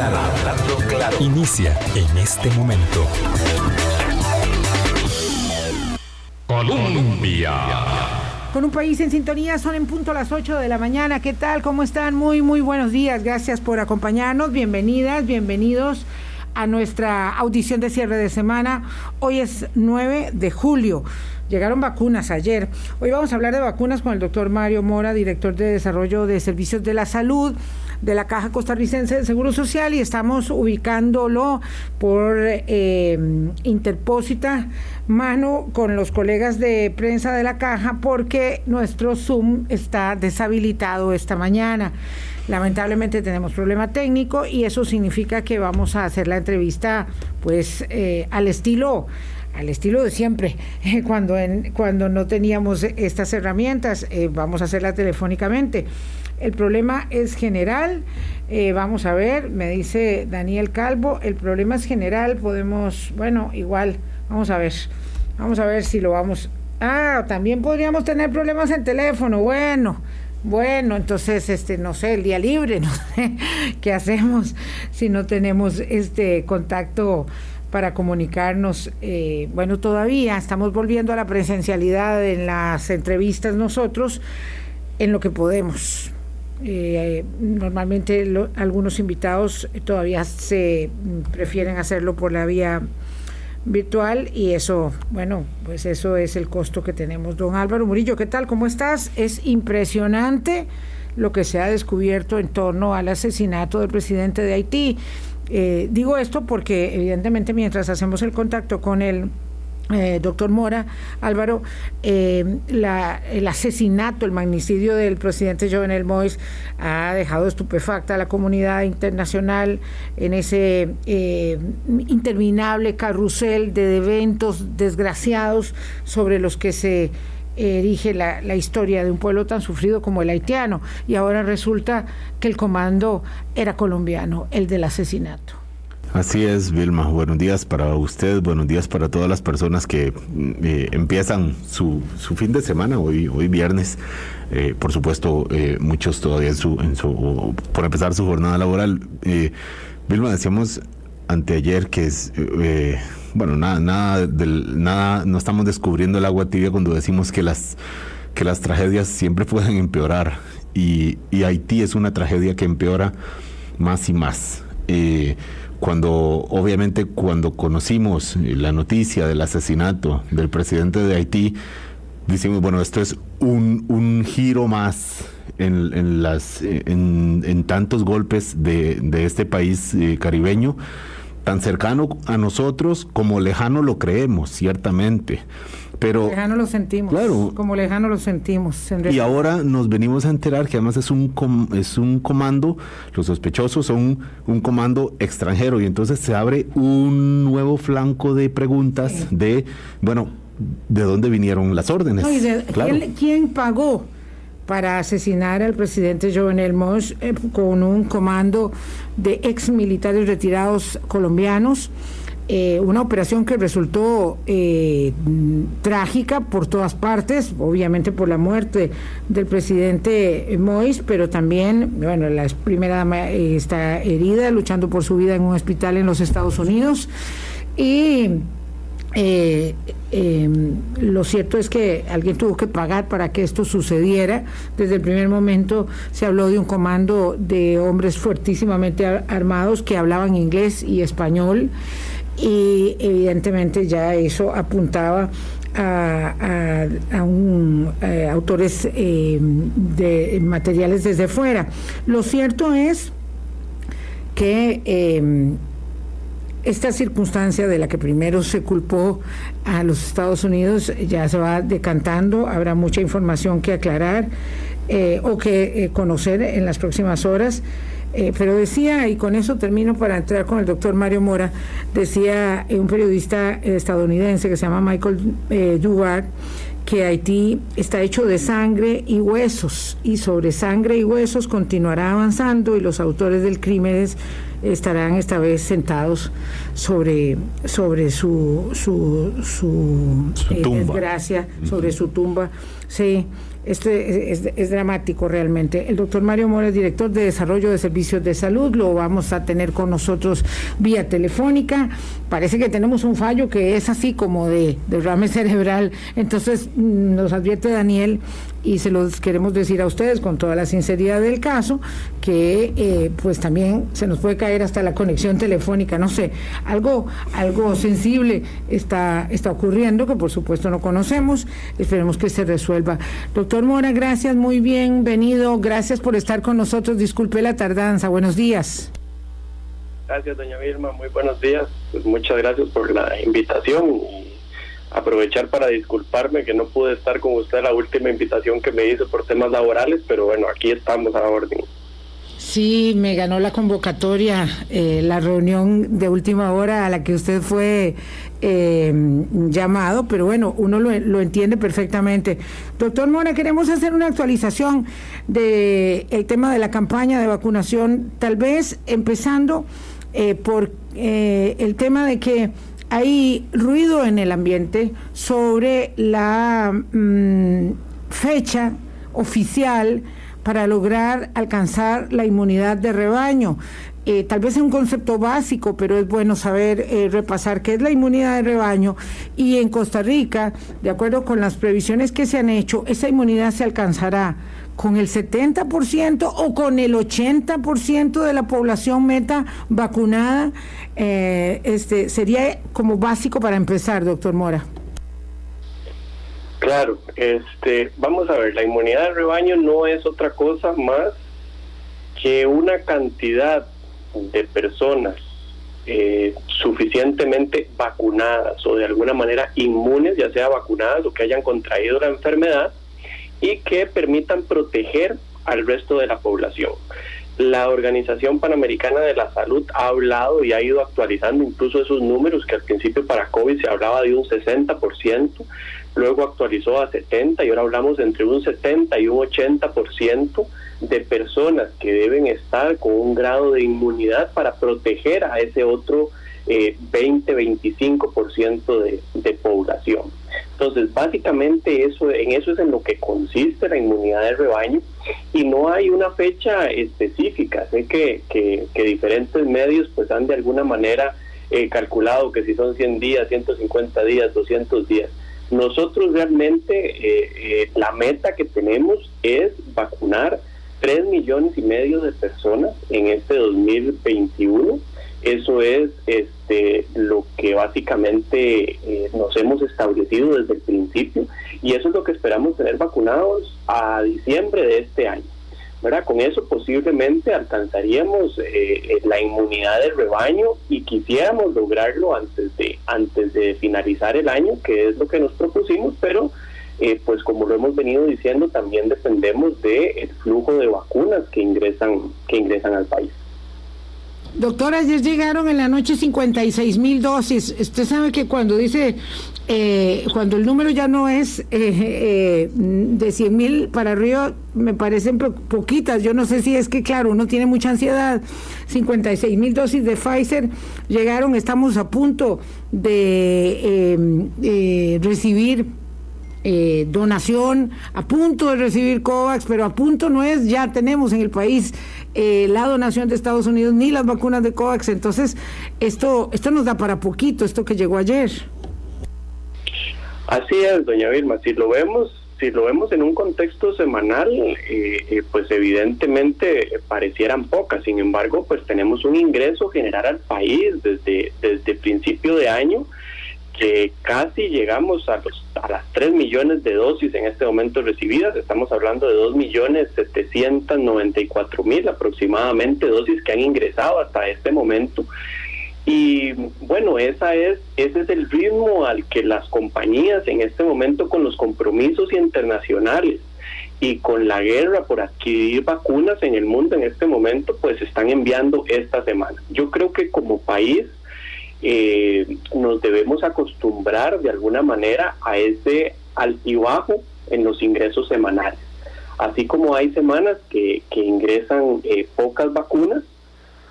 claro, hablando. Inicia en este momento. Colombia. Con un país en sintonía, son en punto las 8 de la mañana. ¿Qué tal? ¿Cómo están? Muy, muy buenos días. Gracias por acompañarnos. Bienvenidas, bienvenidos a nuestra audición de cierre de semana. Hoy es 9 de julio. Llegaron vacunas ayer. Hoy vamos a hablar de vacunas con el doctor Mario Mora, director de Desarrollo de Servicios de la Salud de la Caja Costarricense de Seguro Social y estamos ubicándolo por eh, interpósita mano con los colegas de prensa de la Caja porque nuestro Zoom está deshabilitado esta mañana. Lamentablemente tenemos problema técnico y eso significa que vamos a hacer la entrevista pues eh, al estilo al estilo de siempre, cuando, en, cuando no teníamos estas herramientas, eh, vamos a hacerla telefónicamente. El problema es general, eh, vamos a ver, me dice Daniel Calvo, el problema es general, podemos, bueno, igual, vamos a ver, vamos a ver si lo vamos... Ah, también podríamos tener problemas en teléfono, bueno, bueno, entonces, este, no sé, el día libre, no sé qué hacemos si no tenemos este contacto para comunicarnos. Eh, bueno, todavía estamos volviendo a la presencialidad en las entrevistas nosotros, en lo que podemos. Eh, normalmente algunos invitados todavía se prefieren hacerlo por la vía virtual y eso, bueno, pues eso es el costo que tenemos. Don Álvaro Murillo, ¿qué tal? ¿Cómo estás? Es impresionante lo que se ha descubierto en torno al asesinato del presidente de Haití. Eh, digo esto porque evidentemente mientras hacemos el contacto con el eh, doctor Mora, Álvaro, eh, el asesinato, el magnicidio del presidente Jovenel Mois ha dejado estupefacta a la comunidad internacional en ese eh, interminable carrusel de eventos desgraciados sobre los que se erige la, la, historia de un pueblo tan sufrido como el haitiano. Y ahora resulta que el comando era colombiano, el del asesinato. Así es, Vilma. Buenos días para usted, buenos días para todas las personas que eh, empiezan su, su, fin de semana, hoy, hoy viernes. Eh, por supuesto, eh, muchos todavía en su, en su, por empezar su jornada laboral. Vilma, decíamos anteayer que es, bueno, nada, nada, del, nada, no estamos descubriendo el agua tibia cuando decimos que las, que las tragedias siempre pueden empeorar. Y, y Haití es una tragedia que empeora más y más cuando obviamente cuando conocimos la noticia del asesinato del presidente de Haití, decimos, bueno, esto es un, un giro más en, en las, en, en, tantos golpes de, de este país eh, caribeño, tan cercano a nosotros como lejano lo creemos, ciertamente. Pero, lejano lo sentimos. Claro. Como lejano lo sentimos. y ahora nos venimos a enterar que además es un, es un comando, los sospechosos son un, comando extranjero y entonces se abre un nuevo flanco de preguntas de, bueno, ¿de dónde vinieron las órdenes? ¿quién, pagó? Para asesinar al presidente Jovenel Moss eh, con un comando de ex militares retirados colombianos eh, una operación que resultó eh, trágica por todas partes, obviamente por la muerte del presidente Mois, pero también, bueno, la primera dama eh, está herida, luchando por su vida en un hospital en los Estados Unidos. Y em, lo cierto es que alguien tuvo que pagar para que esto sucediera. Desde el primer momento se habló de un comando de hombres fuertísimamente armados que hablaban inglés y español y evidentemente ya eso apuntaba a, eh, autores eh, de materiales desde fuera. Lo cierto es que eh, esta circunstancia de la que primero se culpó a los Estados Unidos ya se va decantando, habrá mucha información que aclarar o que conocer en las próximas horas. Eh, pero decía, y con eso termino para entrar con el doctor Mario Mora, decía un periodista estadounidense que se llama Michael eh, que Haití está hecho de sangre y huesos, y sobre sangre y huesos continuará avanzando y los autores del crimen estarán esta vez sentados sobre, sobre su, su, su, eh, desgracia, sobre su tumba. Sí, esto es, dramático realmente. El doctor Mario Mora, director de Desarrollo de Servicios de Salud, lo vamos a tener con nosotros vía telefónica. Parece que tenemos un fallo que es así como de derrame cerebral. Entonces mm, nos advierte Daniel y se los queremos decir a ustedes con toda la sinceridad del caso que eh, pues también se nos puede caer hasta la conexión telefónica no sé algo algo sensible está está ocurriendo que por supuesto no conocemos esperemos que se resuelva. Doctor Mora gracias muy bienvenido gracias por estar con nosotros disculpe la tardanza buenos días. Gracias doña Vilma muy buenos días pues muchas gracias por la invitación aprovechar para disculparme que no pude estar con usted la última invitación que me hizo por temas laborales, pero bueno, aquí estamos a la orden. Sí, me ganó la convocatoria, eh, la reunión de última hora a la que usted fue eh, llamado, pero bueno, uno lo, lo, entiende perfectamente. Doctor Mora, queremos hacer una actualización del el tema de la campaña de vacunación, tal vez empezando eh, por el tema de que hay ruido en el ambiente sobre la mm, fecha oficial para lograr alcanzar la inmunidad de rebaño. Eh, tal vez es un concepto básico, pero es bueno saber eh, repasar qué es la inmunidad de rebaño. Y en Costa Rica, de acuerdo con las previsiones que se han hecho, esa inmunidad se alcanzará con el 70% o con el 80% de la población meta vacunada, eh, este sería como básico para empezar, doctor Mora. Claro, este, vamos a ver, la inmunidad de rebaño no es otra cosa más que una cantidad de personas eh, suficientemente vacunadas o de alguna manera inmunes, ya sea vacunadas o que hayan contraído la enfermedad, y que permitan proteger al resto de la población. La Organización Panamericana de la Salud ha hablado y ha ido actualizando incluso esos números que al principio para COVID se hablaba de un 60%, luego actualizó a 70 y ahora hablamos entre un 70 y un 80% de personas que deben estar con un grado de inmunidad para proteger a ese otro 20-25% eh, de, de población. Entonces, básicamente eso, en eso es en lo que consiste la inmunidad de rebaño y no hay una fecha específica. Sé que, que, diferentes medios pues han de alguna manera eh, calculado que si son 100 días, 150 días, 200 días. Nosotros realmente eh, eh, la meta que tenemos es vacunar 3 millones y medio de personas en este 2021 eso es este, lo que básicamente eh, nos hemos establecido desde el principio y eso es lo que esperamos tener vacunados a diciembre de este año. ¿verdad? Con eso posiblemente alcanzaríamos eh, eh, la inmunidad del rebaño y quisiéramos lograrlo antes de, antes de finalizar el año, que es lo que nos propusimos, pero pues como lo hemos venido diciendo, también dependemos del flujo de vacunas que ingresan, que ingresan al país. Doctora, ayer llegaron en la noche 56 mil dosis. Usted sabe que cuando dice, eh, cuando el número ya no es eh, eh, de 100 mil para arriba, me parecen poquitas. Yo no sé si es que, claro, uno tiene mucha ansiedad. 56 mil dosis de Pfizer llegaron, estamos a punto de recibir eh, donación, a punto de recibir COVAX, pero a punto no es, ya tenemos en el país eh, la donación de Estados Unidos ni las vacunas de COVAX, entonces esto, esto nos da para poquito, esto que llegó ayer. Así es, doña Vilma, si lo vemos, si lo vemos en un contexto semanal, eh, pues evidentemente parecieran pocas, sin embargo, pues tenemos un ingreso general al país desde, desde principio de año que casi llegamos a, los, a las 3 millones de dosis en este momento recibidas. Estamos hablando de 2 millones 794 mil aproximadamente dosis que han ingresado hasta este momento. Y bueno, esa es, ese es el ritmo al que las compañías en este momento con los compromisos internacionales y con la guerra por adquirir vacunas en el mundo en este momento, pues están enviando esta semana. Yo creo que como país eh, nos debemos acostumbrar de alguna manera a ese altibajo en los ingresos semanales. Así como hay semanas que, ingresan eh, pocas vacunas,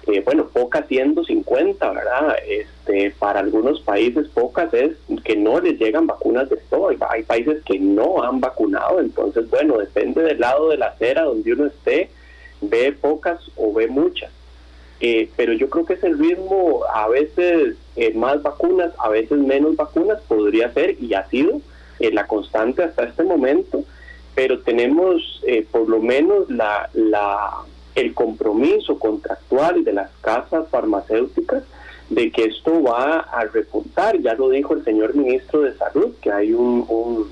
este, bueno, pocas siendo 50, ¿verdad? Este, para algunos países pocas es que no les llegan vacunas de todo. Hay países que no han vacunado, entonces, bueno, depende del lado de la acera donde uno esté, ve pocas o ve muchas. Eh, pero yo creo que ese ritmo, a veces eh, más vacunas, a veces menos vacunas, podría ser y ha sido eh, la constante hasta este momento, pero tenemos por lo menos la, la el compromiso contractual de las casas farmacéuticas de que esto va a repuntar. Ya lo dijo el señor ministro de Salud, que hay un,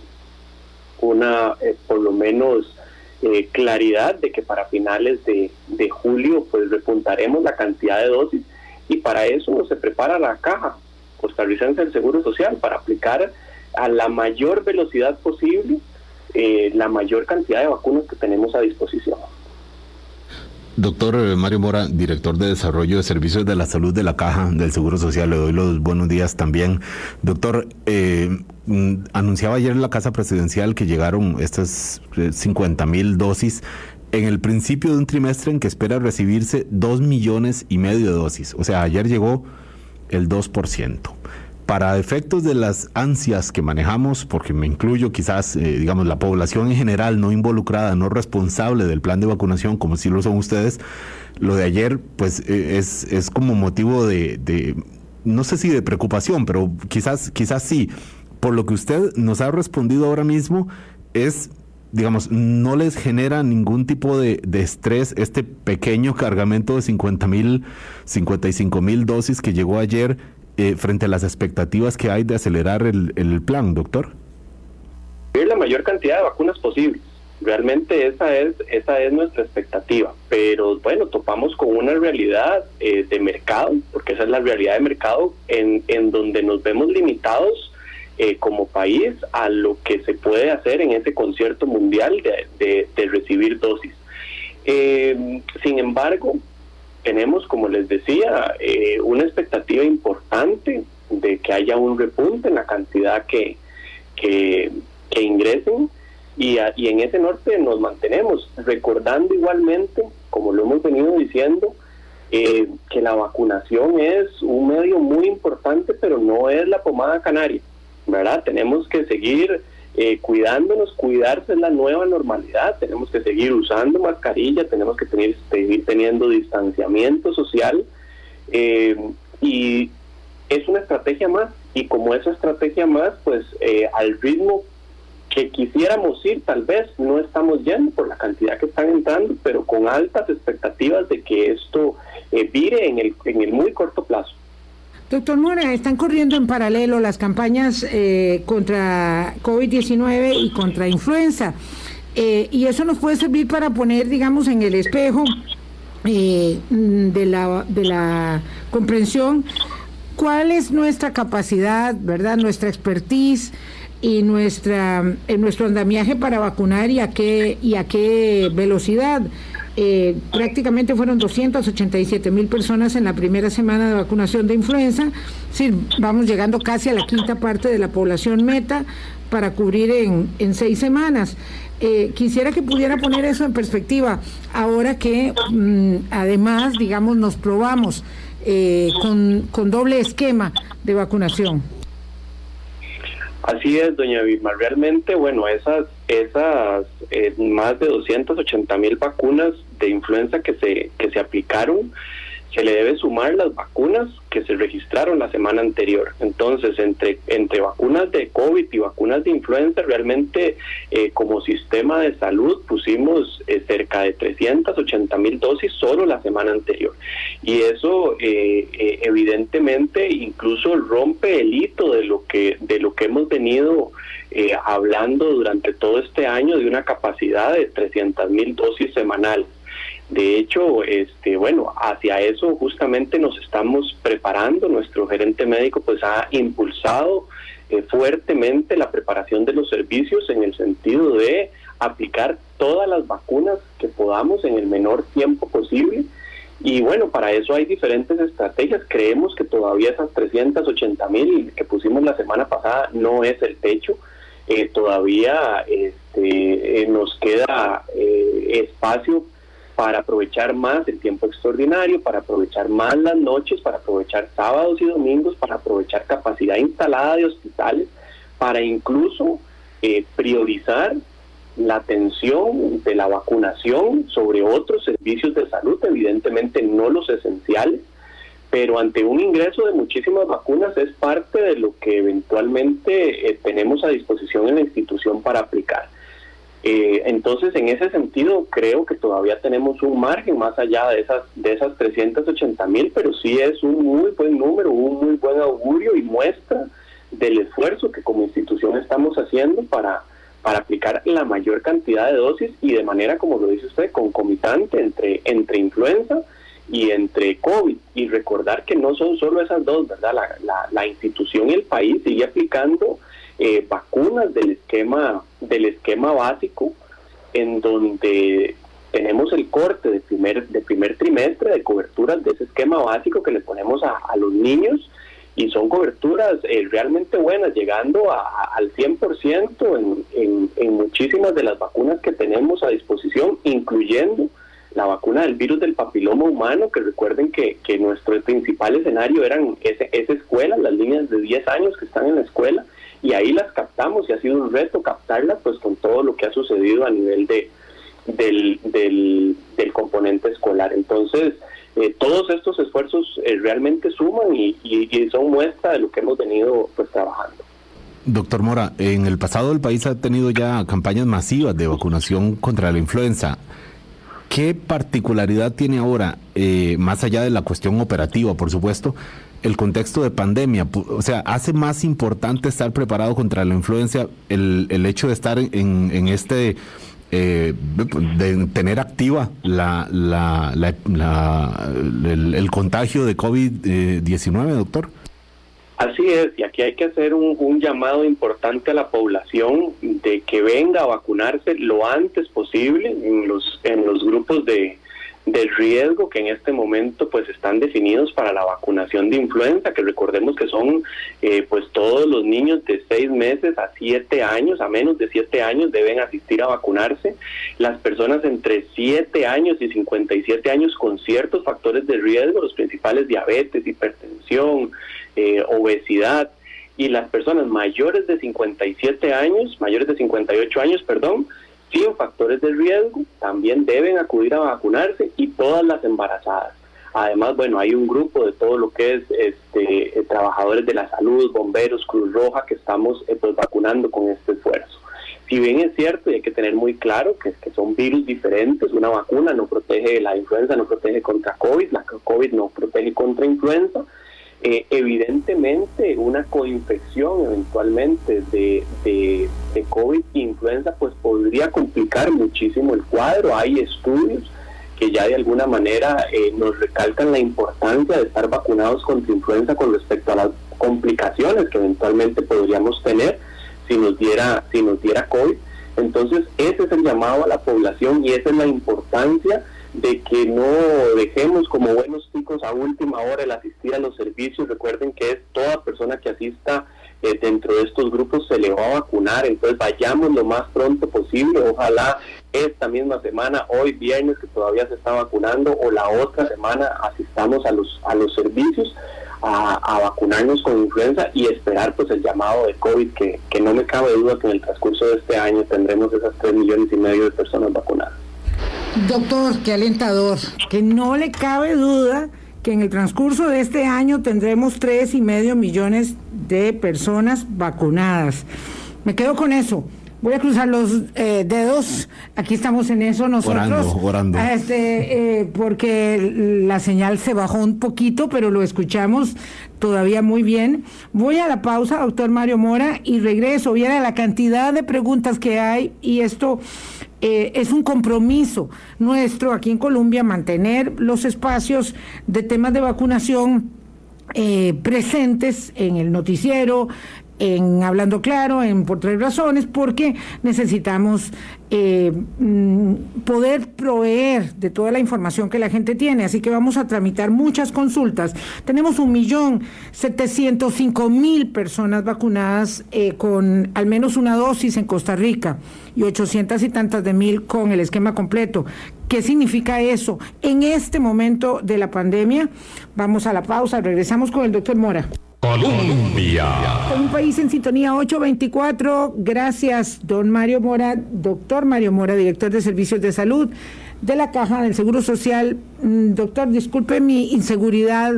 una, eh, por lo menos, eh, claridad de que para finales de, de, julio pues repuntaremos la cantidad de dosis y para eso se prepara la caja costarricense del Seguro Social para aplicar a la mayor velocidad posible eh, la mayor cantidad de vacunas que tenemos a disposición. Doctor eh, Mario Mora, director de Desarrollo de Servicios de la Salud de la Caja del Seguro Social, le doy los buenos días también. Doctor, eh, mm, anunciaba ayer en la Casa Presidencial que llegaron estas 50 eh, mil dosis en el principio de un trimestre en que espera recibirse 2 millones y medio de dosis. O sea, ayer llegó el 2% para efectos de las ansias que manejamos, porque me incluyo quizás, eh, digamos, la población en general no involucrada, no responsable del plan de vacunación, como si lo son ustedes, lo de ayer, pues eh, es, es como motivo de, no sé si de preocupación, pero quizás, quizás sí. Por lo que usted nos ha respondido ahora mismo, es digamos, no les genera ningún tipo de, estrés este pequeño cargamento de 50 mil, 55 mil dosis que llegó ayer eh, frente a las expectativas que hay de acelerar el, el plan, doctor? La mayor cantidad de vacunas posibles. Realmente esa es esa es nuestra expectativa, pero bueno, topamos con una realidad eh, de mercado, porque esa es la realidad de mercado en, en donde nos vemos limitados eh, como país a lo que se puede hacer en ese concierto mundial de, de, recibir dosis. sin embargo, tenemos, como les decía, eh, una expectativa importante de que haya un repunte en la cantidad que, que, ingresen y, y en ese norte nos mantenemos, recordando igualmente, como lo hemos venido diciendo, eh, que la vacunación es un medio muy importante, pero no es la pomada canaria, ¿verdad? Tenemos que seguir eh, cuidándonos, cuidarse es la nueva normalidad, tenemos que seguir usando mascarilla, tenemos que seguir teniendo distanciamiento social eh, y es una estrategia más y como esa estrategia más, pues eh, al ritmo que quisiéramos ir, tal vez no estamos yendo por la cantidad que están entrando, pero con altas expectativas de que esto vire en el, en el muy corto plazo. Doctor Mora, están corriendo en paralelo las campañas eh, contra COVID-19 y contra influenza. Eh, y eso nos puede servir para poner, digamos, en el espejo eh, de, la, de la comprensión cuál es nuestra capacidad, ¿verdad? Nuestra expertise y nuestra en nuestro andamiaje para vacunar y a qué y a qué velocidad. Eh, prácticamente fueron 287 mil personas en la primera semana de vacunación de influenza. Sí, vamos llegando casi a la quinta parte de la población meta para cubrir en, en seis semanas. Eh, quisiera que pudiera poner eso en perspectiva, ahora que mm, además, digamos, nos probamos eh, con, con doble esquema de vacunación. Así es, doña Vilma. Realmente, bueno, esas, esas eh, más de 280 mil vacunas de influenza que se, que se aplicaron, se le debe sumar las vacunas que se registraron la semana anterior. Entonces, entre, entre vacunas de COVID y vacunas de influenza, realmente eh, como sistema de salud pusimos eh, cerca de 380 mil dosis solo la semana anterior. Y eso eh, evidentemente incluso rompe el hito de lo que, de lo que hemos venido hablando durante todo este año de una capacidad de 300 mil dosis semanales. De hecho, este, bueno, hacia eso justamente nos estamos preparando. Nuestro gerente médico pues ha impulsado eh, fuertemente la preparación de los servicios en el sentido de aplicar todas las vacunas que podamos en el menor tiempo posible. Y bueno, para eso hay diferentes estrategias. Creemos que todavía esas 380 mil que pusimos la semana pasada no es el techo. Eh, todavía este, eh, nos queda espacio para aprovechar más el tiempo extraordinario, para aprovechar más las noches, para aprovechar sábados y domingos, para aprovechar capacidad instalada de hospitales, para incluso eh, priorizar la atención de la vacunación sobre otros servicios de salud, evidentemente no los esenciales, pero ante un ingreso de muchísimas vacunas es parte de lo que eventualmente eh, tenemos a disposición en la institución para aplicar. Eh, entonces, en ese sentido, creo que todavía tenemos un margen más allá de esas de esas 380 mil, pero sí es un muy buen número, un muy buen augurio y muestra del esfuerzo que como institución estamos haciendo para, para aplicar la mayor cantidad de dosis y de manera, como lo dice usted, concomitante entre, entre influenza y entre COVID. Y recordar que no son solo esas dos, ¿verdad? La, la, la institución y el país sigue aplicando eh, vacunas del esquema, del esquema básico, en donde tenemos el corte de primer, de primer trimestre de coberturas de ese esquema básico que le ponemos a, los niños y son coberturas eh, realmente buenas, llegando a, al 100% en, en, en muchísimas de las vacunas que tenemos a disposición, incluyendo la vacuna del virus del papiloma humano, que recuerden que, que nuestro principal escenario eran ese, esa escuela, las líneas de 10 años que están en la escuela, y ahí las captamos y ha sido un reto captarlas pues con todo lo que ha sucedido a nivel de del, del, componente escolar. Entonces, eh, todos estos esfuerzos eh, realmente suman y, y, son muestra de lo que hemos venido pues trabajando. Doctor Mora, en el pasado el país ha tenido ya campañas masivas de vacunación contra la influenza. ¿Qué particularidad tiene ahora, eh, más allá de la cuestión operativa, por supuesto, el contexto de pandemia. O sea, hace más importante estar preparado contra la influencia el, el hecho de estar en, en este, eh, de tener activa la, la, la, el, contagio de COVID-19, doctor. Así es, y aquí hay que hacer un, un, llamado importante a la población de que venga a vacunarse lo antes posible en los, en los grupos de, del riesgo que en este momento pues están definidos para la vacunación de influenza, que recordemos que son eh, pues todos los niños de seis meses a siete años, a menos de siete años deben asistir a vacunarse, las personas entre siete años y 57 años con ciertos factores de riesgo, los principales diabetes, hipertensión, eh, obesidad, y las personas mayores de 57 años, mayores de 58 años, perdón, sin factores de riesgo también deben acudir a vacunarse y todas las embarazadas. Además, bueno, hay un grupo de todo lo que es este, eh, trabajadores de la salud, bomberos, Cruz Roja, que estamos eh, pues, vacunando con este esfuerzo. Si bien es cierto y hay que tener muy claro que, que son virus diferentes, una vacuna no protege la influenza, no protege contra COVID, la COVID no protege contra influenza, eh, evidentemente una coinfección eventualmente de, de, COVID e influenza pues podría complicar muchísimo el cuadro. Hay estudios que ya de alguna manera eh, nos recalcan la importancia de estar vacunados contra influenza con respecto a las complicaciones que eventualmente podríamos tener si nos diera, si nos diera COVID. Entonces ese es el llamado a la población y esa es la importancia de que no dejemos como buenos a última hora el asistir a los servicios. Recuerden que es toda persona que asista eh, dentro de estos grupos se le va a vacunar, entonces vayamos lo más pronto posible. Ojalá esta misma semana, hoy viernes que todavía se está vacunando, o la otra semana asistamos a los a los servicios. A, vacunarnos con influenza y esperar pues el llamado de COVID que, que no me cabe duda que en el transcurso de este año tendremos esas tres millones y medio de personas vacunadas. Doctor, qué alentador, que no le cabe duda que en el transcurso de este año tendremos tres y medio millones de personas vacunadas. Me quedo con eso. Voy a cruzar los eh, dedos. Aquí estamos en eso nosotros. Orando, orando. Este, eh, porque la señal se bajó un poquito, pero lo escuchamos todavía muy bien. Voy a la pausa, doctor Mario Mora, y regreso. Viene la cantidad de preguntas que hay y esto eh, es un compromiso nuestro aquí en Colombia mantener los espacios de temas de vacunación presentes en el noticiero, en Hablando Claro, en Por Tres Razones, porque necesitamos eh, mm, poder proveer de toda la información que la gente tiene. Así que vamos a tramitar muchas consultas. Tenemos un millón setecientos cinco mil personas vacunadas eh, con al menos una dosis en Costa Rica y ochocientas y tantas de mil con el esquema completo. ¿Qué significa eso? En este momento de la pandemia, vamos a la pausa, regresamos con el doctor Mora. Colombia. Un país en sintonía 824. Gracias, don Mario Mora, doctor Mario Mora, director de Servicios de Salud de la Caja del Seguro Social. Mm, doctor, disculpe mi inseguridad.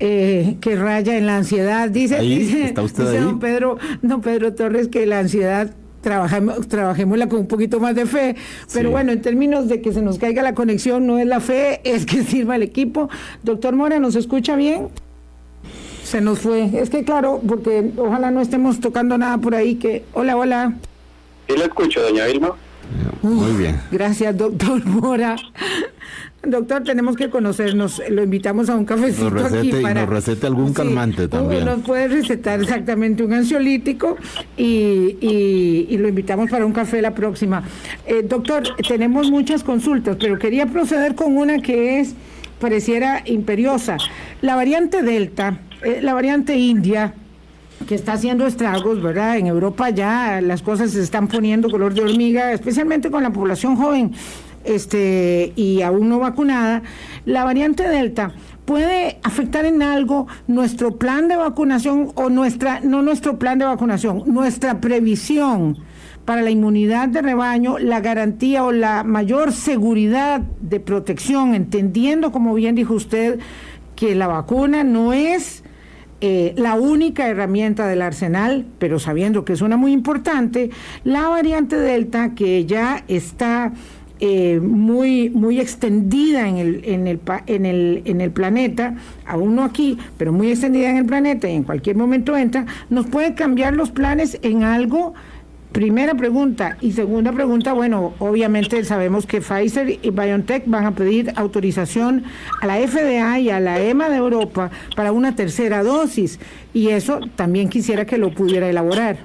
Eh, que raya en la ansiedad. Dice, Ahí, dice, ¿está usted dice ahí? don Pedro, don Pedro Torres que la ansiedad trabajemos, trabajémosla con un poquito más de fe. Pero Sí. bueno, en términos de que se nos caiga la conexión, no es la fe, es que sirva el equipo. Doctor Mora, ¿nos escucha bien? Se nos fue. Es que claro, porque ojalá no estemos tocando nada por ahí que... Hola, hola. Sí lo escucho, doña Vilma. Muy bien. Gracias, doctor Mora. Doctor, tenemos que conocernos. Lo invitamos a un cafecito Nos recete- aquí y para... nos recete algún calmante también. Nos puede recetar exactamente un ansiolítico y, y- y lo invitamos para un café la próxima. Eh, doctor, tenemos muchas consultas, pero quería proceder con una que es, pareciera imperiosa. La variante Delta, eh, la variante India, que está haciendo estragos, ¿verdad? En Europa ya las cosas se están poniendo color de hormiga, especialmente con la población joven este, y aún no vacunada. La variante Delta puede afectar en algo nuestro plan de vacunación o nuestra, no nuestro plan de vacunación, nuestra previsión para la inmunidad de rebaño, la garantía o la mayor seguridad de protección, entendiendo, como bien dijo usted, que la vacuna no es eh, la única herramienta del arsenal, pero sabiendo que es una muy importante, la variante Delta, que ya está eh, muy, muy extendida en el, en, el, en, el, en el planeta, aún no aquí, pero muy extendida en el planeta y en cualquier momento entra, nos puede cambiar los planes en algo. Primera pregunta. Y segunda pregunta, bueno, obviamente sabemos que Pfizer y BioNTech van a pedir autorización a la FDA y a la EMA de Europa para una tercera dosis. Y eso también quisiera que lo pudiera elaborar.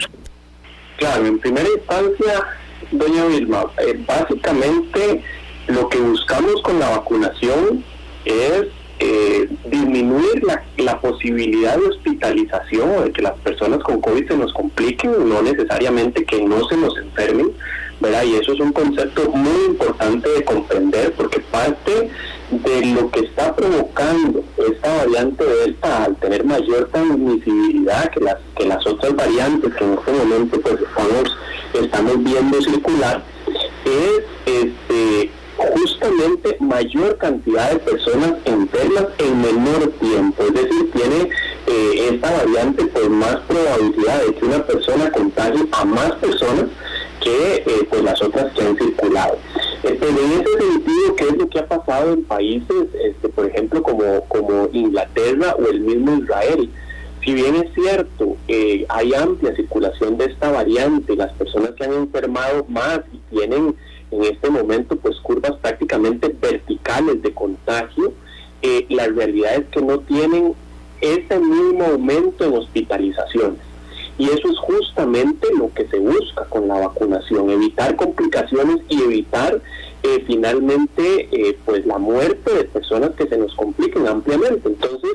Claro, en primera instancia, doña Vilma, eh, básicamente lo que buscamos con la vacunación es eh, disminuir la, posibilidad de hospitalización o de que las personas con COVID se nos compliquen, no necesariamente que no se nos enfermen, ¿verdad? Y eso es un concepto muy importante de comprender porque parte de lo que está provocando esta variante Delta al tener mayor transmisibilidad que las que las otras variantes que en este momento pues estamos estamos viendo circular es este justamente mayor cantidad de personas enfermas en menor tiempo, es decir, tiene eh, esta variante pues más probabilidad de que una persona contagie a más personas que eh, pues las otras que han circulado. Pero en ese sentido, ¿qué es lo que ha pasado en países, este, por ejemplo, como, como Inglaterra o el mismo Israel? Si bien es cierto, eh, hay amplia circulación de esta variante, las personas que han enfermado más y tienen en este momento pues curvas prácticamente verticales de contagio, eh, la realidad es que no tienen ese mismo aumento en hospitalizaciones. Y eso es justamente lo que se busca con la vacunación, evitar complicaciones y evitar eh, finalmente eh, pues la muerte de personas que se nos compliquen ampliamente. Entonces,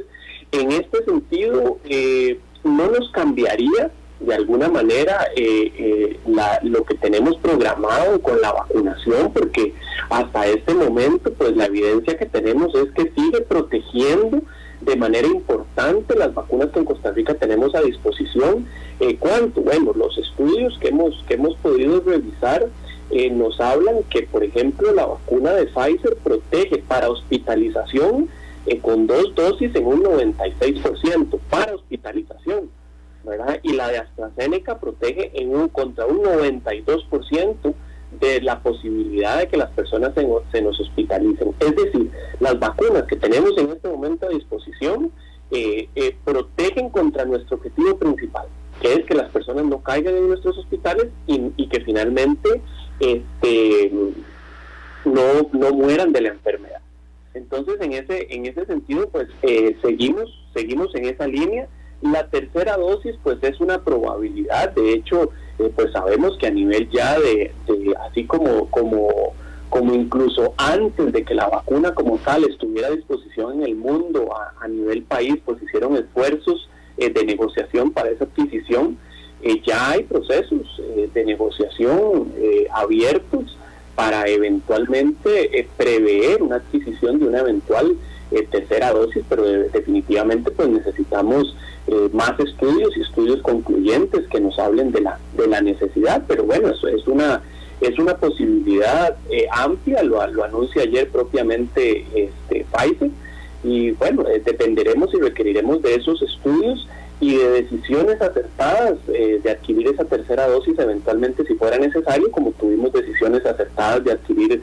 en este sentido, eh, no nos cambiaría de alguna manera eh, eh, la- lo que tenemos programado con la vacunación, porque hasta este momento, pues la evidencia que tenemos es que sigue protegiendo de manera importante las vacunas que en Costa Rica tenemos a disposición. Eh, ¿Cuánto? Bueno, los estudios que hemos, que hemos podido revisar eh, nos hablan que, por ejemplo, la vacuna de Pfizer protege para hospitalización eh, con dos dosis en un 96% para hospitalización. Y la de AstraZeneca protege en un contra un 92% de la posibilidad de que las personas se, nos hospitalicen. Es decir, las vacunas que tenemos en este momento a disposición eh, eh, protegen contra nuestro objetivo principal, que es que las personas no caigan en nuestros hospitales y, y que finalmente este, no, no mueran de la enfermedad. Entonces, en ese en ese sentido, pues eh, seguimos seguimos en esa línea La tercera dosis, pues es una probabilidad. De hecho, eh, pues sabemos que a nivel ya de, así como, como, como incluso antes de que la vacuna como tal estuviera a disposición en el mundo a, nivel país, pues hicieron esfuerzos eh, de negociación para esa adquisición. Eh, ya hay procesos de negociación abiertos para eventualmente prever una adquisición de una eventual tercera dosis, pero definitivamente pues necesitamos eh, más estudios y estudios concluyentes que nos hablen de la de la necesidad pero bueno eso es una es una posibilidad eh, amplia lo, lo anuncia ayer propiamente este Pfizer y bueno eh, dependeremos y requeriremos de esos estudios y de decisiones acertadas de adquirir esa tercera dosis eventualmente si fuera necesario, como tuvimos decisiones acertadas de adquirir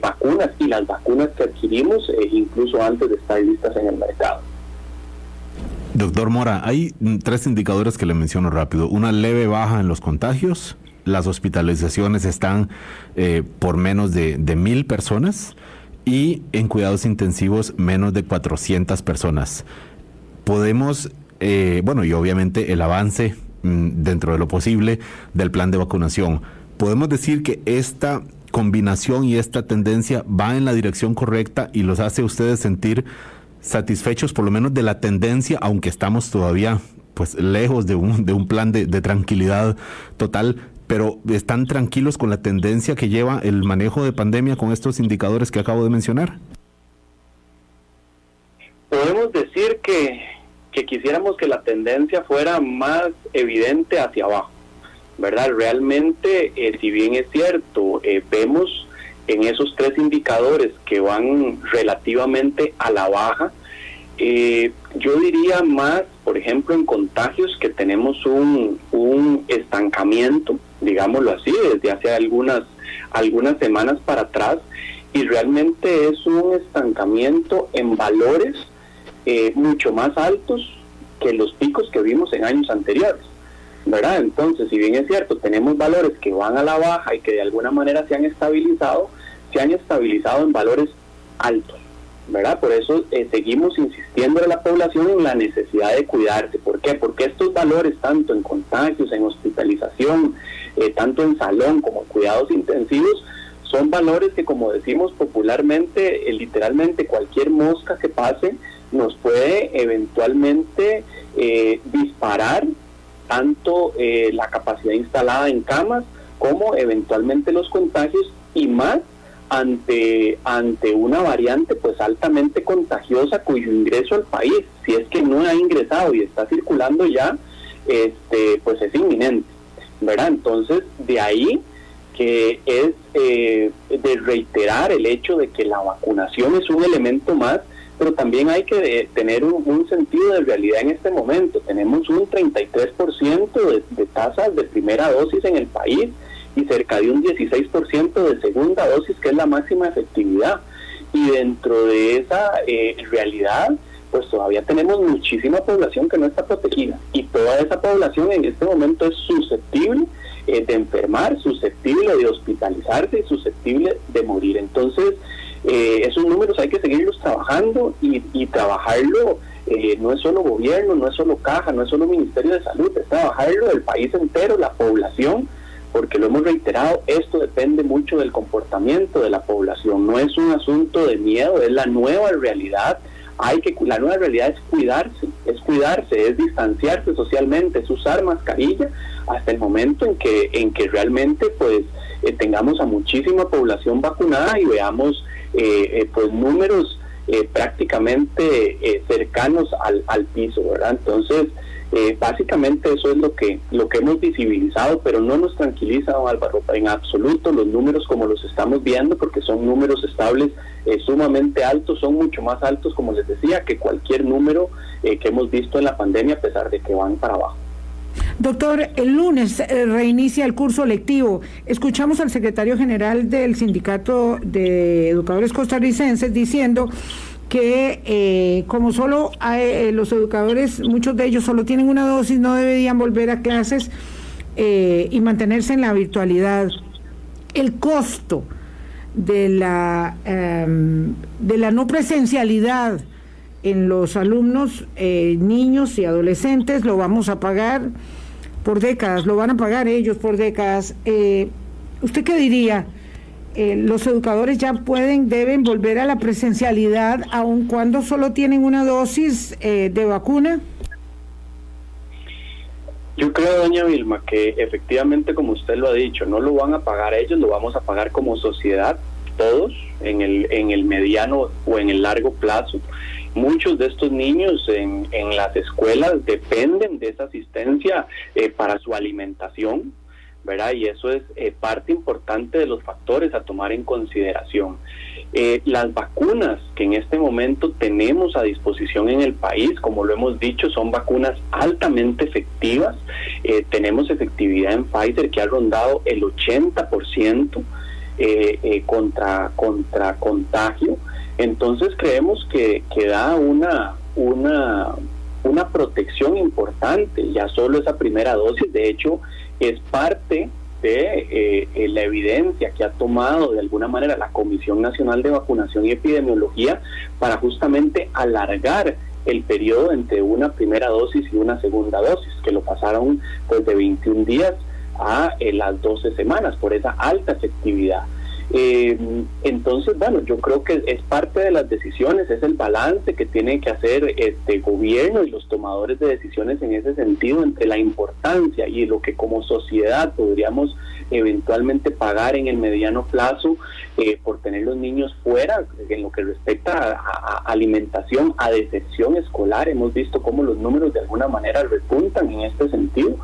vacunas y las vacunas que adquirimos incluso antes de estar listas en el mercado. Doctor Mora, hay tres indicadores que le menciono rápido. Una leve baja en los contagios, las hospitalizaciones están eh, por menos de, mil personas y en cuidados intensivos menos de 400 personas. Podemos, eh, bueno, y obviamente el avance mm, dentro de lo posible del plan de vacunación. Podemos decir que esta combinación y esta tendencia va en la dirección correcta y los hace a ustedes sentir satisfechos por lo menos de la tendencia, aunque estamos todavía pues lejos de un, de un plan de, tranquilidad total, pero están tranquilos con la tendencia que lleva el manejo de pandemia con estos indicadores que acabo de mencionar. Podemos decir que, que quisiéramos que la tendencia fuera más evidente hacia abajo, ¿verdad? Realmente, eh, si bien es cierto, eh, vemos en esos tres indicadores que van relativamente a la baja, eh, yo diría más, por ejemplo, en contagios que tenemos un, un estancamiento, digámoslo así, desde hace algunas, algunas semanas para atrás, y realmente es un estancamiento en valores eh, mucho más altos que los picos que vimos en años anteriores. ¿Verdad? Entonces, si bien es cierto, tenemos valores que van a la baja y que de alguna manera se han estabilizado, se han estabilizado en valores altos, ¿verdad? Por eso eh, seguimos insistiendo en la población en la necesidad de cuidarse. ¿Por qué? Porque estos valores, tanto en contagios, en hospitalización, eh, tanto en salón como en cuidados intensivos, son valores que, como decimos popularmente, eh, literalmente cualquier mosca que pase nos puede eventualmente disparar tanto la capacidad instalada en camas como eventualmente los contagios y más ante, ante una variante pues altamente contagiosa cuyo ingreso al país, si es que no ha ingresado y está circulando ya, este, pues es inminente, ¿verdad? Entonces, de ahí que es eh, de reiterar el hecho de que la vacunación es un elemento más, pero también hay que tener un, sentido de realidad en este momento. Tenemos un 33% de, de tasas de primera dosis en el país, y cerca de un 16% de segunda dosis, que es la máxima efectividad. Y dentro de esa eh, realidad, pues todavía tenemos muchísima población que no está protegida y toda esa población en este momento es susceptible eh, de enfermar, susceptible de hospitalizarse y susceptible de morir. Entonces, eh, esos números hay que seguirlos trabajando y, y trabajarlo. no es solo gobierno, no es solo caja, no es solo Ministerio de Salud, es trabajarlo del país entero, la población, porque lo hemos reiterado, esto depende mucho del comportamiento de la población, no es un asunto de miedo, es la nueva realidad. Hay que la nueva realidad es cuidarse, es cuidarse, es distanciarse socialmente, es usar mascarilla hasta el momento en que en que realmente pues eh, tengamos a muchísima población vacunada y veamos eh, eh, pues números prácticamente cercanos al, al piso, ¿verdad? Entonces, eh, básicamente eso es lo que lo que hemos visibilizado, pero no nos tranquiliza, don Álvaro, en absoluto los números como los estamos viendo, porque son números estables eh, sumamente altos, son mucho más altos, como les decía, que cualquier número eh, que hemos visto en la pandemia, a pesar de que van para abajo. Doctor, el lunes reinicia el curso lectivo. Escuchamos al secretario general del Sindicato de Educadores Costarricenses diciendo que eh, como solo eh, los educadores, muchos de ellos solo tienen una dosis, no deberían volver a clases eh, y mantenerse en la virtualidad. El costo de la, em, de la no presencialidad en los alumnos, eh, niños y adolescentes, lo vamos a pagar por décadas, lo van a pagar ellos por décadas. Eh, ¿Usted qué diría? Eh, los educadores ya pueden, deben volver a la presencialidad aun cuando solo tienen una dosis de vacuna? Yo creo, doña Vilma, que efectivamente, como usted lo ha dicho, no lo van a pagar ellos, lo vamos a pagar como sociedad, todos, en el, en el mediano o en el largo plazo. Muchos de estos niños en, en las escuelas dependen de esa asistencia eh, para su alimentación, ¿verdad? Y eso es eh, parte importante de los factores a tomar en consideración. Eh, las vacunas que en este momento tenemos a disposición en el país, como lo hemos dicho, son vacunas altamente efectivas. Tenemos efectividad en Pfizer que ha rondado el 80% eh, contra, contra contagio. Entonces creemos que, da una, una, protección importante, ya solo esa primera dosis, de hecho, es parte de eh, la evidencia que ha tomado de alguna manera la Comisión Nacional de Vacunación y Epidemiología para justamente alargar el periodo entre una primera dosis y una segunda dosis, que lo pasaron pues de 21 días a eh, las 12 semanas por esa alta efectividad. Eh, entonces, bueno, yo creo que es parte de las decisiones, es el balance que tiene que hacer este gobierno y los tomadores de decisiones en ese sentido entre la importancia y lo que como sociedad podríamos eventualmente pagar en el mediano plazo eh, por tener los niños fuera en lo que respecta a, alimentación, a decepción escolar. Hemos visto cómo los números de alguna manera repuntan en este sentido.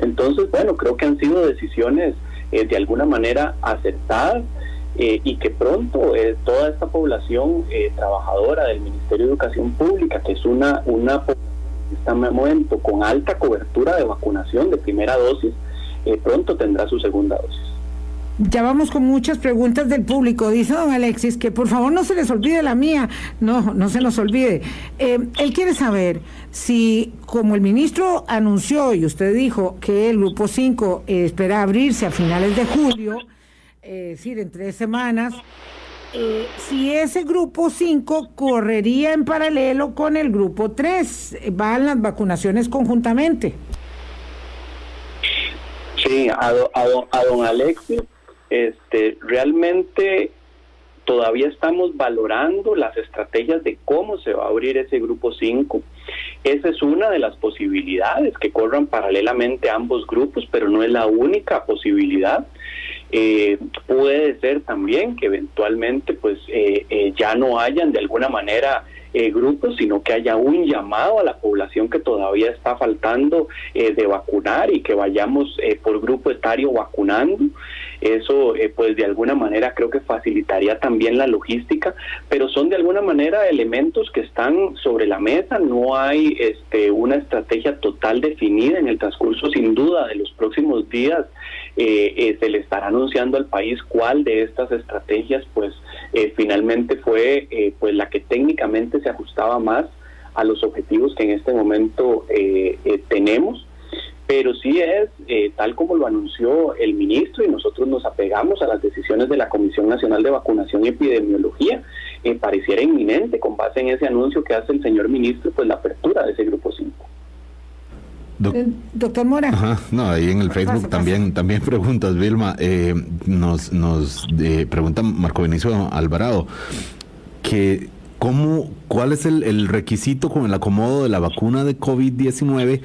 Entonces, bueno, creo que han sido decisiones eh, de alguna manera acertadas. Eh, y que pronto eh, toda esta población eh, trabajadora del Ministerio de Educación Pública, que es una, una en este momento con alta cobertura de vacunación de primera dosis, pronto tendrá su segunda dosis. Ya vamos con muchas preguntas del público. Dice don Alexis que por favor no se les olvide la mía. No, no se nos olvide. él quiere saber si, como el ministro anunció y usted dijo que el grupo 5 espera abrirse a finales de julio, es decir, en tres semanas, eh, si ese grupo 5 correría en paralelo con el grupo 3, van las vacunaciones conjuntamente. Sí, a, a, don Alexis, este, realmente todavía estamos valorando las estrategias de cómo se va a abrir ese grupo 5. Esa es una de las posibilidades que corran paralelamente ambos grupos, pero no es la única posibilidad. Eh, puede ser también que eventualmente pues eh, eh, ya no hayan de alguna manera eh, grupos, sino que haya un llamado a la población que todavía está faltando de vacunar y que vayamos por grupo etario vacunando. Eso, pues de alguna manera creo que facilitaría también la logística, pero son de alguna manera elementos que están sobre la mesa. No hay este, una estrategia total definida en el transcurso, sin duda, de los próximos días. Se le estará anunciando al país cuál de estas estrategias, pues finalmente fue pues la que técnicamente se ajustaba más a los objetivos que en este momento eh, eh, tenemos, pero sí es eh, tal como lo anunció el ministro y nosotros nos apegamos a las decisiones de la Comisión Nacional de Vacunación y Epidemiología. pareciera inminente, con base en ese anuncio que hace el señor ministro, pues la apertura de ese grupo 5. Doctor Mora. no, ahí en el Facebook también también preguntas, Vilma. nos nos pregunta Marco Benicio Alvarado que ¿Cómo, ¿Cuál es el, requisito con el acomodo de la vacuna de COVID-19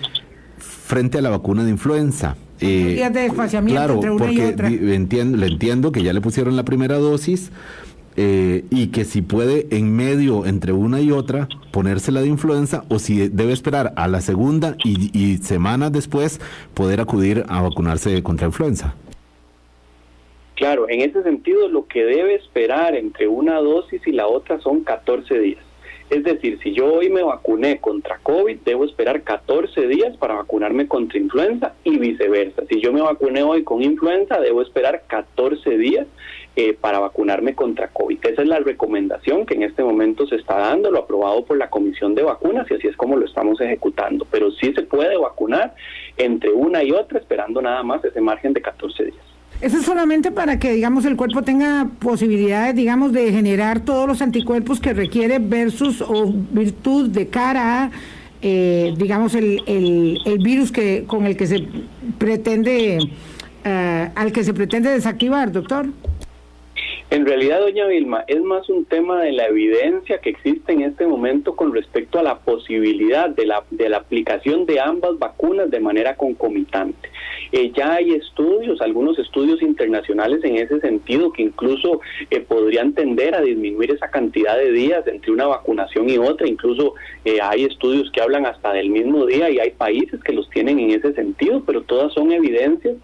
frente a la vacuna de influenza? Eh, de claro, entre una porque y otra. Entiendo, le entiendo que ya le pusieron la primera dosis eh, y que si puede en medio entre una y otra ponérsela de influenza o si debe esperar a la segunda y, y semanas después poder acudir a vacunarse contra influenza. Claro, en ese sentido lo que debe esperar entre una dosis y la otra son 14 días. Es decir, si yo hoy me vacuné contra COVID, debo esperar 14 días para vacunarme contra influenza y viceversa. Si yo me vacuné hoy con influenza, debo esperar 14 días eh, para vacunarme contra COVID. Esa es la recomendación que en este momento se está dando, lo aprobado por la Comisión de Vacunas y así es como lo estamos ejecutando. Pero sí se puede vacunar entre una y otra esperando nada más ese margen de 14 días. Eso es solamente para que, digamos, el cuerpo tenga posibilidades, digamos, de generar todos los anticuerpos que requiere versus o virtud de cara a, eh, digamos, el, el, virus que con el que se pretende, uh, al que se pretende desactivar, doctor. En realidad, doña Vilma, es más un tema de la evidencia que existe en este momento con respecto a la posibilidad de la, de la aplicación de ambas vacunas de manera concomitante. Eh, ya hay estudios, algunos estudios internacionales en ese sentido que incluso eh, podrían tender a disminuir esa cantidad de días entre una vacunación y otra. Incluso eh, hay estudios que hablan hasta del mismo día y hay países que los tienen en ese sentido, pero todas son evidencias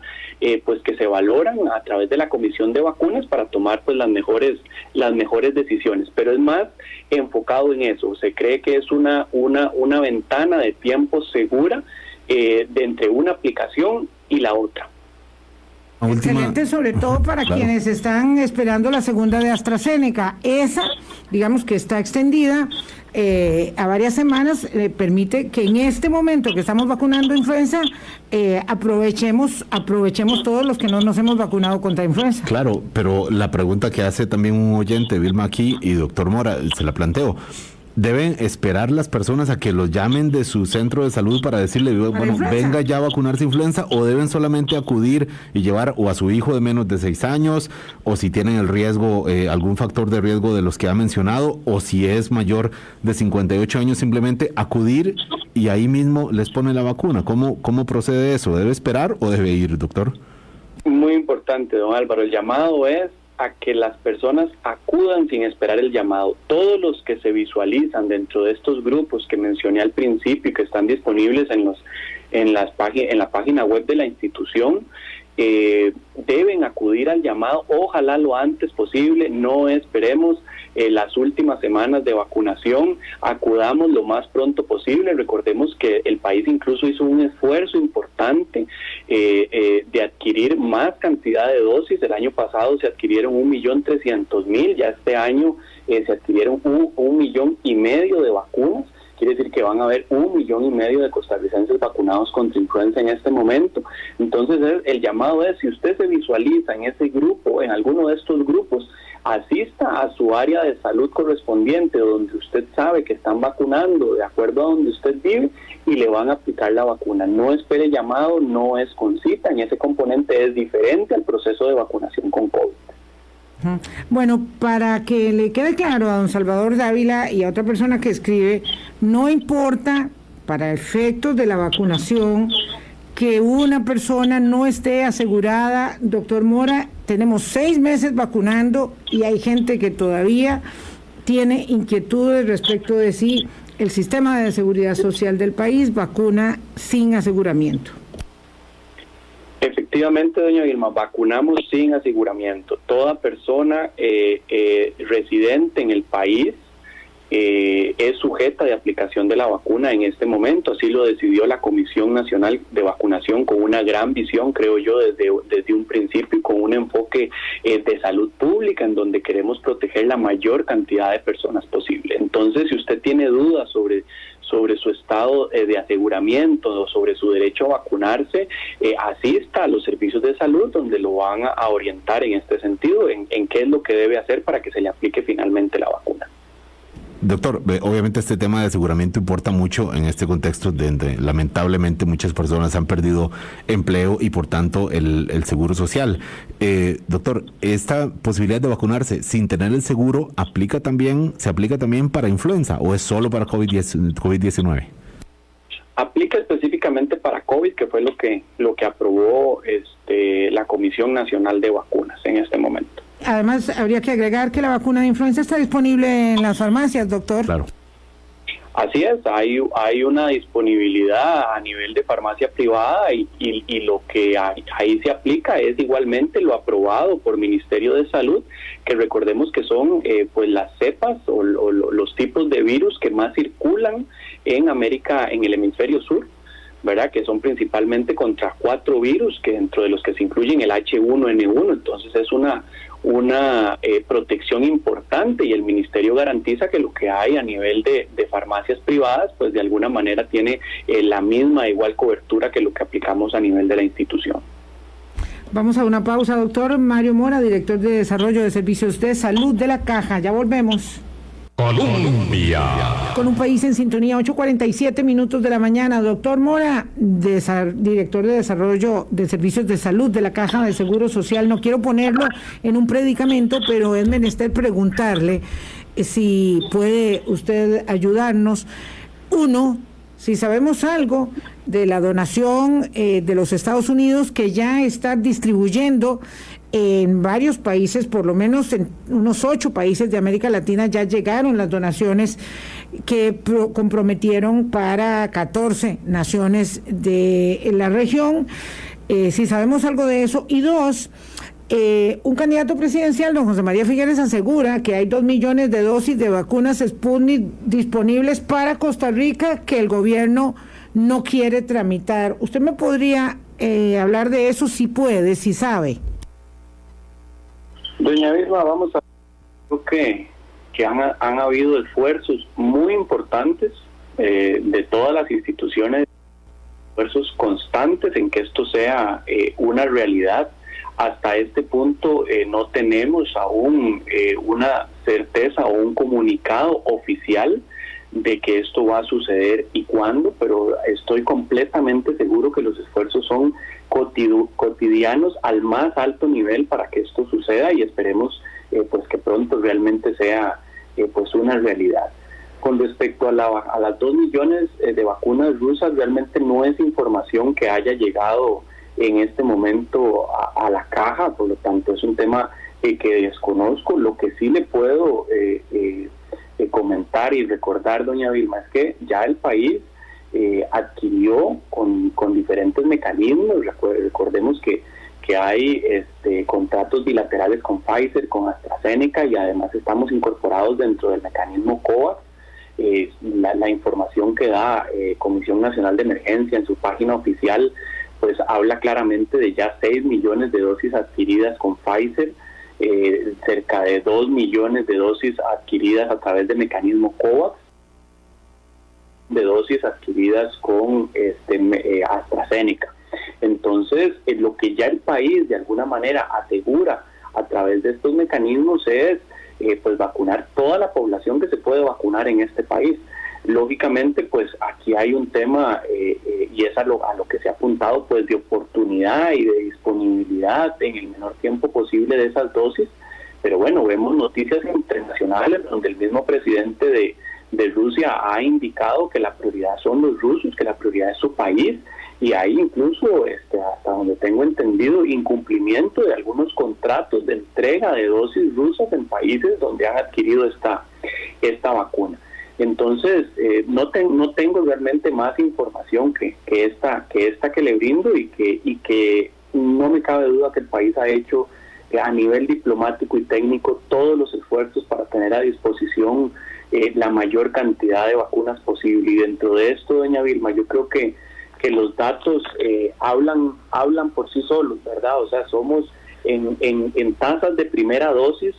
eh, pues que se valoran a través de la comisión de vacunas para tomar pues las mejores las mejores decisiones. Pero es más enfocado en eso. Se cree que es una una una ventana de tiempo segura eh, de entre una aplicación y la otra Excelente, sobre todo para quienes están esperando la segunda de AstraZeneca. Esa, digamos que está extendida eh, a varias semanas, eh, permite que en este momento que estamos vacunando influenza, eh, aprovechemos, aprovechemos todos los que no nos hemos vacunado contra influenza. Claro, pero la pregunta que hace también un oyente, Vilma aquí y doctor Mora, se la planteo deben esperar las personas a que los llamen de su centro de salud para decirle, bueno, venga ya a vacunarse influenza o deben solamente acudir y llevar o a su hijo de menos de seis años o si tienen el riesgo, eh, algún factor de riesgo de los que ha mencionado o si es mayor de 58 años simplemente acudir y ahí mismo les pone la vacuna. ¿Cómo, cómo procede eso? ¿Debe esperar o debe ir, doctor? Muy importante, don Álvaro. El llamado es a que las personas acudan sin esperar el llamado. Todos los que se visualizan dentro de estos grupos que mencioné al principio y que están disponibles en los en las en la página web de la institución eh, deben acudir al llamado, ojalá lo antes posible, no esperemos eh, las últimas semanas de vacunación, acudamos lo más pronto posible. Recordemos que el país incluso hizo un esfuerzo importante eh, eh, de adquirir más cantidad de dosis. El año pasado se adquirieron un millón trescientos mil, ya este año se adquirieron un, un millón y medio de vacunas quiere decir que van a haber un millón y medio de costarricenses vacunados contra influenza en este momento. Entonces el llamado es, si usted se visualiza en ese grupo, en alguno de estos grupos, asista a su área de salud correspondiente, donde usted sabe que están vacunando de acuerdo a donde usted vive y le van a aplicar la vacuna. No espere llamado, no es con cita, en ese componente es diferente al proceso de vacunación con COVID. Bueno, para que le quede claro a don Salvador Dávila y a otra persona que escribe, no importa para efectos de la vacunación que una persona no esté asegurada, doctor Mora, tenemos seis meses vacunando y hay gente que todavía tiene inquietudes respecto de si el sistema de seguridad social del país vacuna sin aseguramiento. Efectivamente, doña Vilma, vacunamos sin aseguramiento. Toda persona eh, eh, residente en el país eh, es sujeta de aplicación de la vacuna en este momento. Así lo decidió la Comisión Nacional de Vacunación con una gran visión, creo yo, desde, desde un principio y con un enfoque eh, de salud pública en donde queremos proteger la mayor cantidad de personas posible. Entonces, si usted tiene dudas sobre sobre su estado eh, de aseguramiento o sobre su derecho a vacunarse, asista a los servicios de salud donde lo van a, orientar en este sentido, en, en qué es lo que debe hacer para que se le aplique finalmente la vacuna. Doctor, obviamente este tema de aseguramiento importa mucho en este contexto donde lamentablemente muchas personas han perdido empleo y por tanto el, seguro social. Eh, doctor, ¿esta posibilidad de vacunarse sin tener el seguro aplica también, se aplica también para influenza o es solo para COVID-19? aplica específicamente para COVID, que fue lo que lo que aprobó este, la Comisión Nacional de Vacunas en este momento. Además, habría que agregar que la vacuna de influenza está disponible en las farmacias, doctor. Claro. Así es, hay, hay una disponibilidad a nivel de farmacia privada y, y, lo que ahí se aplica es igualmente lo aprobado por Ministerio de Salud, que recordemos que son eh, pues las cepas o, los tipos de virus que más circulan en América, en el hemisferio sur. ¿verdad? Que son principalmente contra cuatro virus, que dentro de los que se incluyen el H1N1, entonces es una, una eh, protección importante y el ministerio garantiza que lo que hay a nivel de, farmacias privadas pues de alguna manera tiene eh, la misma igual cobertura que lo que aplicamos a nivel de la institución. Vamos a una pausa, doctor Mario Mora, director de Desarrollo de Servicios de Salud de la Caja. Ya volvemos. Colombia. Con un país en sintonía, 8.47 minutos de la mañana. Doctor Mora, director de Desarrollo de Servicios de Salud de la Caja de Seguro Social, no quiero ponerlo en un predicamento, pero es menester preguntarle eh, si puede usted ayudarnos. Uno, si sabemos algo de la donación eh, de los Estados Unidos que ya está distribuyendo en varios países, por lo menos en unos ocho países de América Latina ya llegaron las donaciones que comprometieron para 14 naciones de la región. Eh, si sabemos algo de eso. Y dos, eh, un candidato presidencial, don José María Figueres, asegura que hay dos millones de dosis de vacunas Sputnik disponibles para Costa Rica que el gobierno no quiere tramitar. ¿Usted me podría eh, hablar de eso si puede, si sabe? Doña Vilma, vamos a creo que, que han, han habido esfuerzos muy importantes eh, de todas las instituciones, esfuerzos constantes en que esto sea eh, una realidad. Hasta este punto eh, no tenemos aún una certeza o un comunicado oficial de que esto va a suceder y cuándo, pero estoy completamente seguro que los esfuerzos son cotidianos al más alto nivel para que esto suceda y esperemos eh, pues que pronto realmente sea eh, pues una realidad. Con respecto a, la, a las dos millones eh, de vacunas rusas, realmente no es información que haya llegado en este momento a, la caja, por lo tanto es un tema que desconozco. Lo que sí le puedo comentar y recordar, doña Vilma, es que ya el país eh, adquirió con, con, diferentes mecanismos. Recordemos que, que hay este, contratos bilaterales con Pfizer, con AstraZeneca y además estamos incorporados dentro del mecanismo COVAX. Eh, la, información que da eh, Comisión Nacional de Emergencia en su página oficial pues habla claramente de ya 6 millones de dosis adquiridas con Pfizer, cerca de 2 millones de dosis adquiridas a través del mecanismo COVAX de dosis adquiridas con este, eh, AstraZeneca. Entonces, eh, lo que ya el país de alguna manera asegura a través de estos mecanismos es eh, pues vacunar toda la población que se puede vacunar en este país. Lógicamente, pues aquí hay un tema y es a lo, a lo que se ha apuntado pues de oportunidad y de disponibilidad en el menor tiempo posible de esas dosis. Pero bueno, vemos noticias internacionales donde el mismo presidente de, de Rusia ha indicado que la prioridad son los rusos, que la prioridad es su país y hay incluso, este, hasta donde tengo entendido, incumplimiento de algunos contratos de entrega de dosis rusas en países donde han adquirido esta, esta vacuna. Entonces, eh, no, no tengo realmente más información que, que, esta, que esta que le brindo y que, y que no me cabe duda que el país ha hecho eh, a nivel diplomático y técnico todos los esfuerzos para tener a disposición eh, la mayor cantidad de vacunas posible. Y dentro de esto, doña Vilma, yo creo que, que los datos eh, hablan, hablan por sí solos, ¿verdad? O sea, somos en, en, en tasas de primera dosis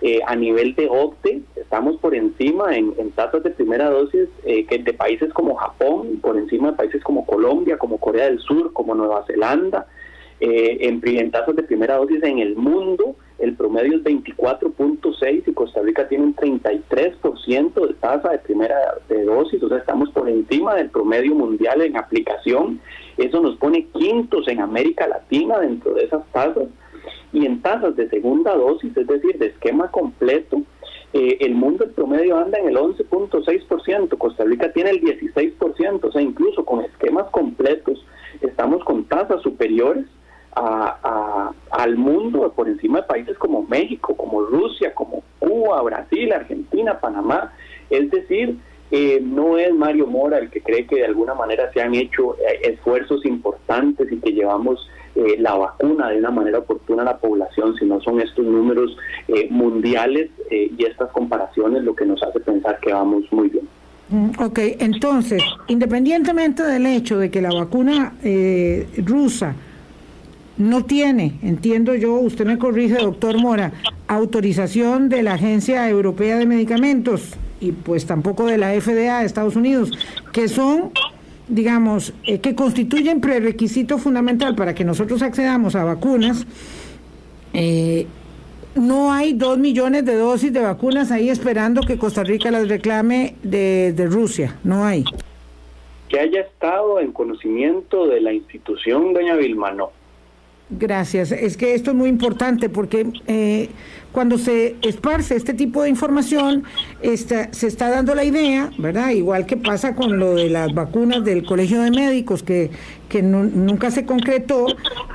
eh, a nivel de OCTE, estamos por encima en, en tasas de primera dosis que de países como Japón, por encima de países como Colombia, como Corea del Sur, como Nueva Zelanda, en, en tasas de primera dosis en el mundo el promedio es 24.6 y Costa Rica tiene un 33% de tasa de primera de dosis, o sea, estamos por encima del promedio mundial en aplicación. Eso nos pone quintos en América Latina dentro de esas tasas. Y en tasas de segunda dosis, es decir, de esquema completo, eh, el mundo el promedio anda en el 11.6%, Costa Rica tiene el 16%, o sea, incluso con esquemas completos estamos con tasas superiores a, al mundo por encima de países como México, como Rusia, como Cuba, Brasil, Argentina, Panamá. Es decir, eh, no es Mario Mora el que cree que de alguna manera se han hecho eh, esfuerzos importantes y que llevamos eh, la vacuna de una manera oportuna a la población, sino son estos números mundiales y estas comparaciones lo que nos hace pensar que vamos muy bien. Mm, ok, entonces, independientemente del hecho de que la vacuna rusa no tiene, entiendo yo, usted me corrige, doctor Mora, autorización de la Agencia Europea de Medicamentos y pues tampoco de la FDA de Estados Unidos, que son digamos, eh, que constituyen prerequisito fundamental para que nosotros accedamos a vacunas, eh, no hay dos millones de dosis de vacunas ahí esperando que Costa Rica las reclame de, de Rusia, no hay. Que haya estado en conocimiento de la institución, doña Vilma, no. Gracias. Es que esto es muy importante porque eh, cuando se esparce este tipo de información, esta, se está dando la idea, ¿verdad? Igual que pasa con lo de las vacunas del Colegio de Médicos, que, que nunca se concretó,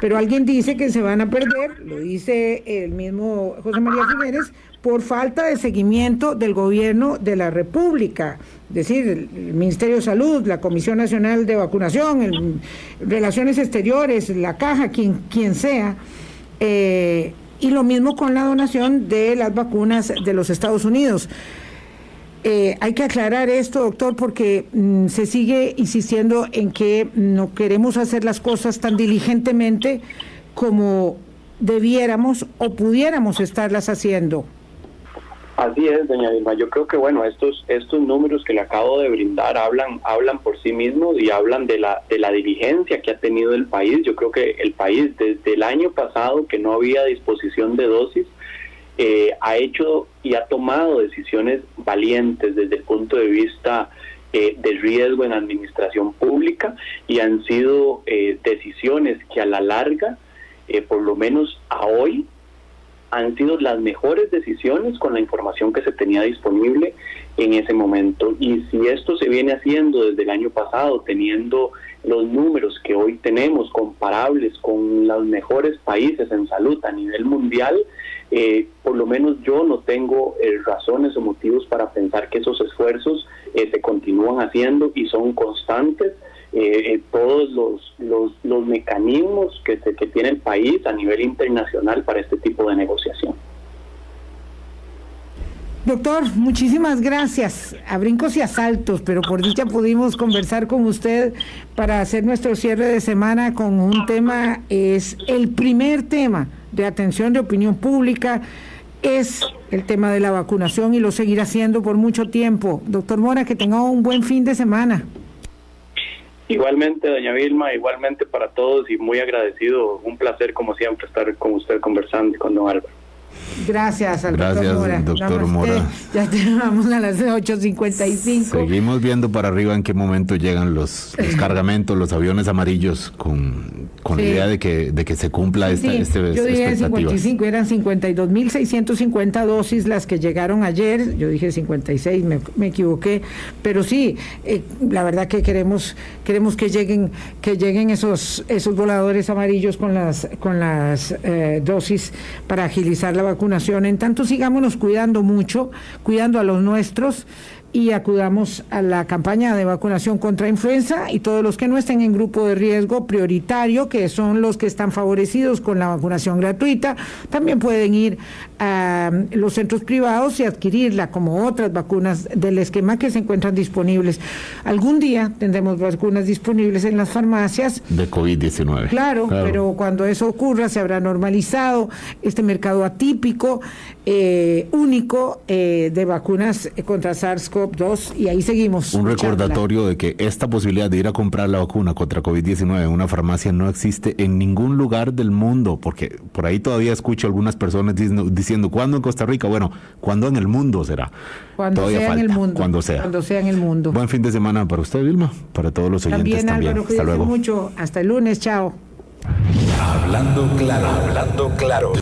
pero alguien dice que se van a perder, lo dice el mismo José María Figueres, por falta de seguimiento del gobierno de la República, decir, el Ministerio de Salud, la Comisión Nacional de Vacunación, Relaciones Exteriores, la caja, quien, quien sea. Eh, y lo mismo con la donación de las vacunas de los Estados Unidos. Eh, hay que aclarar esto, doctor, porque mm, se sigue insistiendo en que no queremos hacer las cosas tan diligentemente como debiéramos o pudiéramos estarlas haciendo. Así es, doña Dilma. Yo creo que bueno, estos estos números que le acabo de brindar hablan hablan por sí mismos y hablan de la de la diligencia que ha tenido el país. Yo creo que el país desde el año pasado que no había disposición de dosis eh, ha hecho y ha tomado decisiones valientes desde el punto de vista eh, de riesgo en administración pública y han sido eh, decisiones que a la larga, por lo menos a hoy, han sido las mejores decisiones con la información que se tenía disponible en ese momento. Y si esto se viene haciendo desde el año pasado, teniendo los números que hoy tenemos comparables con los mejores países en salud a nivel mundial, eh, por lo menos yo no tengo eh, razones o motivos para pensar que esos esfuerzos eh, se continúan haciendo y son constantes eh, todos los, los, los, mecanismos que, que tiene el país a nivel internacional para este tipo de negociación. Doctor, muchísimas gracias. A brincos y a saltos, pero por dicha pudimos conversar con usted para hacer nuestro cierre de semana con un tema, es el primer tema de atención de opinión pública, es el tema de la vacunación y lo seguirá haciendo por mucho tiempo. Doctor Mora, que tenga un buen fin de semana. Igualmente, doña Vilma, igualmente para todos y muy agradecido. Un placer, como siempre, estar con usted conversando y con don Álvaro. Gracias al Gracias, doctor Mora. doctor Mora. Ya tenemos a las 8.55. Seguimos viendo para arriba en qué momento llegan los, los cargamentos, los aviones amarillos con, con Sí. la idea de que, de que se cumpla esta, Sí, este, yo dije expectativas. 55, eran 52.650 dosis las que llegaron ayer, yo dije 56, me, me equivoqué, pero sí, eh, la verdad que queremos queremos que lleguen que lleguen esos esos voladores amarillos con las con las eh, dosis para agilizar la vacunación. En tanto sigámonos cuidando mucho, cuidando a los nuestros y acudamos a la campaña de vacunación contra influenza y todos los que no estén en grupo de riesgo prioritario, que son los que están favorecidos con la vacunación gratuita, también pueden ir a los centros privados y adquirirla como otras vacunas del esquema que se encuentran disponibles. Algún día tendremos vacunas disponibles en las farmacias De COVID-19. Claro, pero cuando eso ocurra se habrá normalizado este mercado atípico, eh, único eh, de vacunas eh, contra SARS-CoV-2 y ahí seguimos. Un recordatorio de que esta posibilidad de ir a comprar la vacuna contra COVID-19 en una farmacia no existe en ningún lugar del mundo, porque por ahí todavía escucho algunas personas diciendo, diciendo ¿cuándo en Costa Rica? Bueno, ¿cuándo en el mundo será? Cuando todavía sea en el mundo. Cuando sea. Cuando sea en el mundo. Buen fin de semana para usted, Vilma, para todos los oyentes también, también. Álvaro, Hasta luego. mucho. Hasta el lunes, chao. Hablando claro, hablando claro.